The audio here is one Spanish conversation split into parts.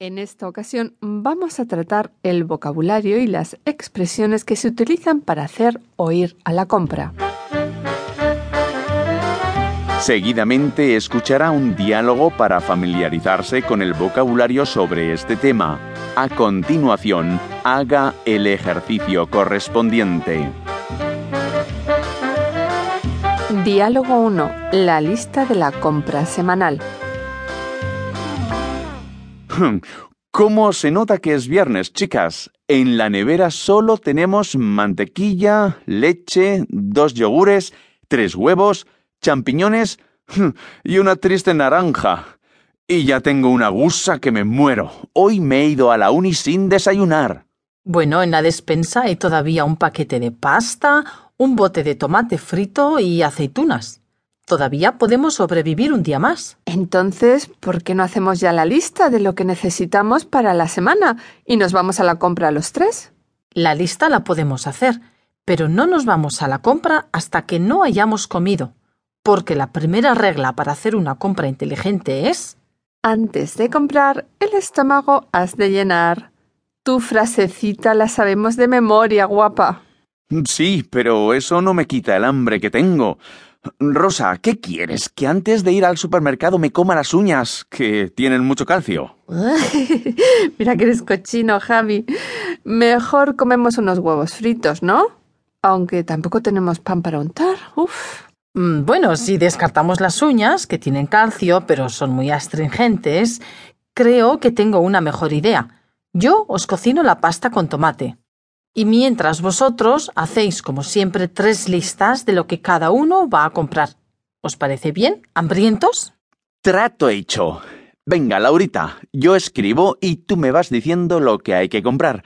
En esta ocasión vamos a tratar el vocabulario y las expresiones que se utilizan para hacer oír a la compra. Seguidamente escuchará un diálogo para familiarizarse con el vocabulario sobre este tema. A continuación, haga el ejercicio correspondiente. Diálogo 1. La lista de la compra semanal. ¿Cómo se nota que es viernes, chicas? En la nevera solo tenemos mantequilla, leche, dos yogures, tres huevos, champiñones y una triste naranja. Y ya tengo una gusa que me muero. Hoy me he ido a la uni sin desayunar. Bueno, en la despensa hay todavía un paquete de pasta, un bote de tomate frito y aceitunas. Todavía podemos sobrevivir un día más. Entonces, ¿por qué no hacemos ya la lista de lo que necesitamos para la semana y nos vamos a la compra los tres? La lista la podemos hacer, pero no nos vamos a la compra hasta que no hayamos comido, porque la primera regla para hacer una compra inteligente es... Antes de comprar, el estómago has de llenar. Tu frasecita la sabemos de memoria, guapa. Sí, pero eso no me quita el hambre que tengo. Rosa, ¿qué quieres? ¿Que antes de ir al supermercado me coma las uñas, que tienen mucho calcio? Mira que eres cochino, Javi. Mejor comemos unos huevos fritos, ¿no? Aunque tampoco tenemos pan para untar. Uf. Mm, Bueno, si descartamos las uñas, que tienen calcio, pero son muy astringentes, creo que tengo una mejor idea. Yo os cocino la pasta con tomate. Y mientras vosotros hacéis, como siempre, tres listas de lo que cada uno va a comprar. ¿Os parece bien? ¿Hambrientos? Trato hecho. Venga, Laurita, yo escribo y tú me vas diciendo lo que hay que comprar,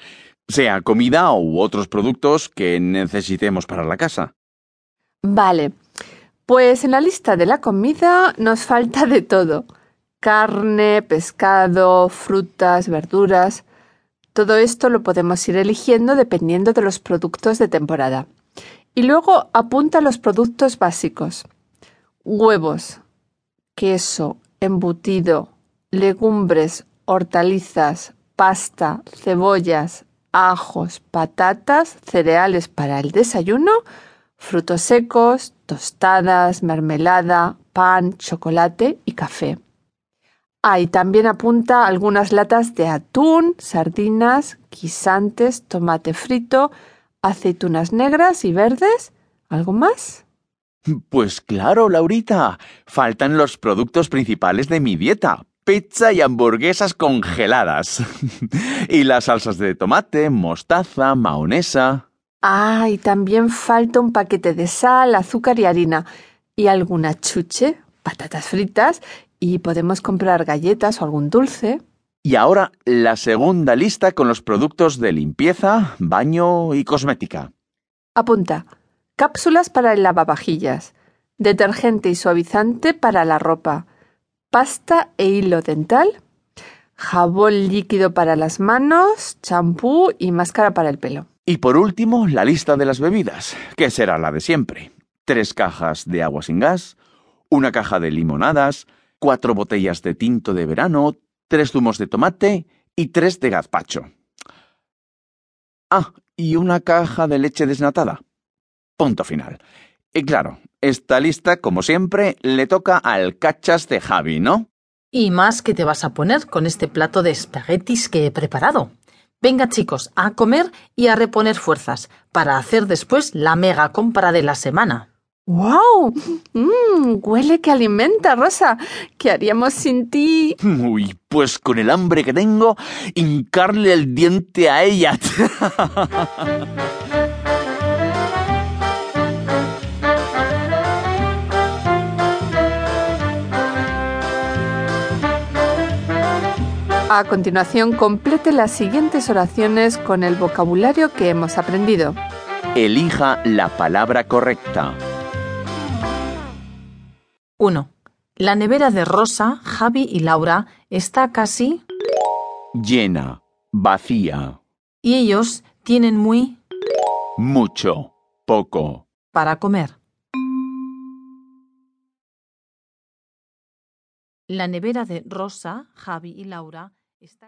sea comida u otros productos que necesitemos para la casa. Vale. Pues en la lista de la comida nos falta de todo. Carne, pescado, frutas, verduras. Todo esto lo podemos ir eligiendo dependiendo de los productos de temporada. Y luego apunta los productos básicos. Huevos, queso, embutido, legumbres, hortalizas, pasta, cebollas, ajos, patatas, cereales para el desayuno, frutos secos, tostadas, mermelada, pan, chocolate y café. Ah, y también apunta algunas latas de atún, sardinas, guisantes, tomate frito, aceitunas negras y verdes. ¿Algo más? Pues claro, Laurita, faltan los productos principales de mi dieta. Pizza y hamburguesas congeladas. y las salsas de tomate, mostaza, mahonesa. Ah, y también falta un paquete de sal, azúcar y harina. Y alguna chuche, patatas fritas, y podemos comprar galletas o algún dulce. Y ahora la segunda lista con los productos de limpieza, baño y cosmética. Apunta. Cápsulas para el lavavajillas. Detergente y suavizante para la ropa. Pasta e hilo dental. Jabón líquido para las manos. Champú y máscara para el pelo. Y por último, la lista de las bebidas, que será la de siempre. Tres cajas de agua sin gas, una caja de limonadas, cuatro botellas de tinto de verano, tres zumos de tomate y tres de gazpacho. Ah, y una caja de leche desnatada. Punto final. Y claro, esta lista, como siempre, le toca al cachas de Javi, ¿no? Y más que te vas a poner con este plato de espaguetis que he preparado. Venga chicos, a comer y a reponer fuerzas para hacer después la mega compra de la semana. ¡Wow! Mmm, huele que alimenta, Rosa. ¿Qué haríamos sin ti? Uy, pues con el hambre que tengo, hincarle el diente a ella. A continuación, complete las siguientes oraciones con el vocabulario que hemos aprendido. Elija la palabra correcta. 1. La nevera de Rosa, Javi y Laura está casi Llena, vacía, y ellos tienen muy mucho, poco. para comer. La nevera de Rosa, Javi y Laura